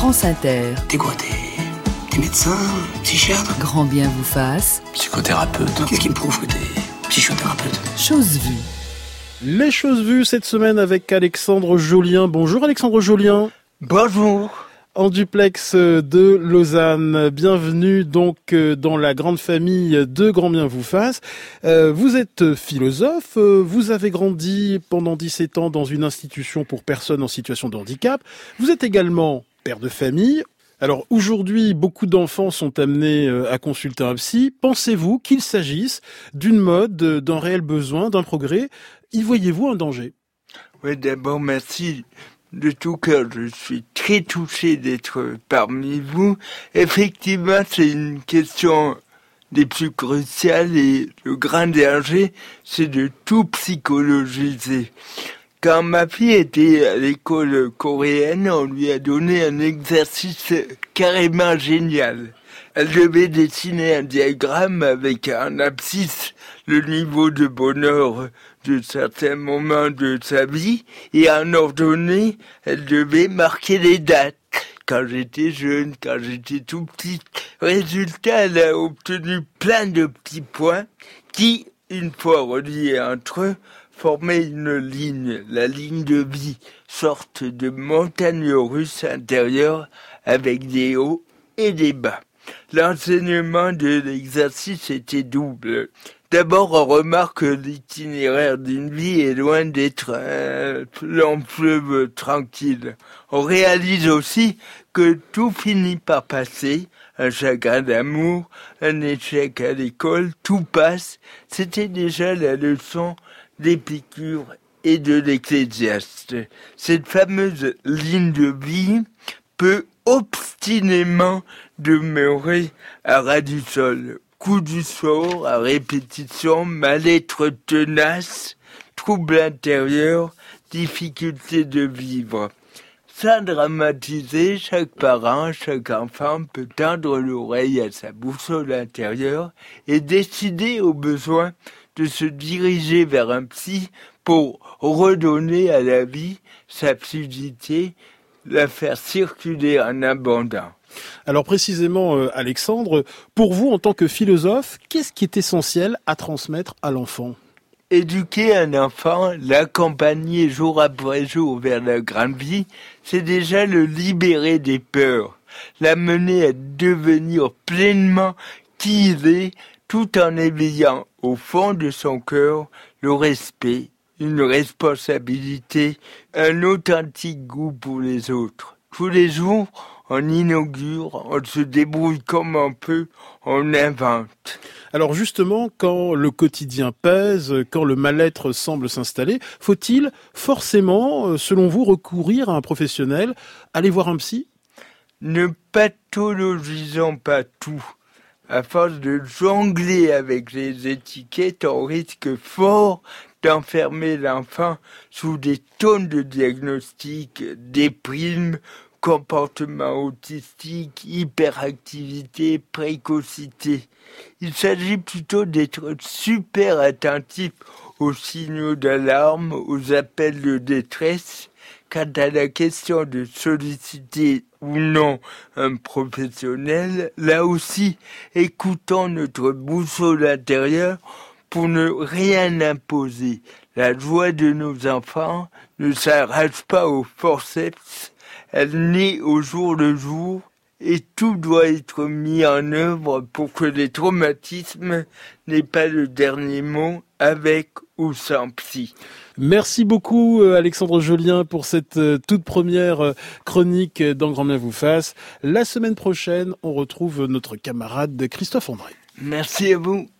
France Inter. T'es quoi T'es t'es médecin Psychiatre? Grand bien vous fasse. Psychothérapeute. Qu'est-ce qui me prouve que t'es psychothérapeute? Chose vue. Les choses vues cette semaine avec Alexandre Jolien. Bonjour Alexandre Jolien. Bonjour. En duplex de Lausanne. Bienvenue donc euh, dans la grande famille de Grand Bien vous fasse. Euh, vous êtes philosophe, euh, vous avez grandi pendant 17 ans dans une institution pour personnes en situation de handicap. Vous êtes également père de famille. Alors aujourd'hui, beaucoup d'enfants sont amenés à consulter un psy. Pensez-vous qu'il s'agisse d'une mode, d'un réel besoin, d'un progrès? Y voyez-vous un danger? Oui, d'abord, merci de tout cœur. Je suis très touché d'être parmi vous. Effectivement, c'est une question des plus cruciales et le grand danger, c'est de tout psychologiser. Quand ma fille était à l'école coréenne, on lui a donné un exercice carrément génial. Elle devait dessiner un diagramme avec un abscisse, le niveau de bonheur de certains moments de sa vie, et en ordonnée, elle devait marquer les dates. Quand j'étais jeune, quand j'étais tout petit. Résultat, elle a obtenu plein de petits points qui, une fois reliés entre eux, formaient une ligne, la ligne de vie, sorte de montagne russe intérieure avec des hauts et des bas. L'enseignement de l'exercice était double. D'abord, on remarque que l'itinéraire d'une vie est loin d'être un long fleuve tranquille. On réalise aussi que tout finit par passer, un chagrin d'amour, un échec à l'école, tout passe. C'était déjà la leçon d'Épicure et de l'Ecclésiaste. Cette fameuse ligne de vie peut obstinément demeurer à ras du sol. Coup du sort, à répétition, mal-être tenace, trouble intérieur, difficulté de vivre. Sans dramatiser, chaque parent, chaque enfant peut tendre l'oreille à sa boussole intérieure et décider au besoin de se diriger vers un psy pour redonner à la vie sa fluidité, la faire circuler en abondant. Alors précisément, euh, Alexandre, pour vous en tant que philosophe, qu'est-ce qui est essentiel à transmettre à l'enfant? Éduquer un enfant, l'accompagner jour après jour vers la grande vie, c'est déjà le libérer des peurs, l'amener à devenir pleinement qui il est, tout en éveillant au fond de son cœur le respect, une responsabilité, un authentique goût pour les autres. Tous les jours, on inaugure, on se débrouille comme on peut, on invente. Alors justement, quand le quotidien pèse, quand le mal-être semble s'installer, faut-il forcément, euh, selon vous, recourir à un professionnel, aller voir un psy? Ne pathologisons pas tout. À force de jongler avec les étiquettes, on risque fort d'enfermer l'enfant sous des tonnes de diagnostics, déprime, comportement autistique, hyperactivité, précocité. Il s'agit plutôt d'être super attentif aux signaux d'alarme, aux appels de détresse. Quant à la question de solliciter ou non un professionnel, là aussi, écoutons notre boussole intérieure pour ne rien imposer. La joie de nos enfants ne s'arrache pas au forceps, elle naît au jour le jour et tout doit être mis en œuvre pour que les traumatismes n'aient pas le dernier mot avec ou sans psy. Merci beaucoup euh, Alexandre Jolien pour cette euh, toute première euh, chronique dans Grand Bien vous fasse. La semaine prochaine, on retrouve notre camarade Christophe André. Merci à vous.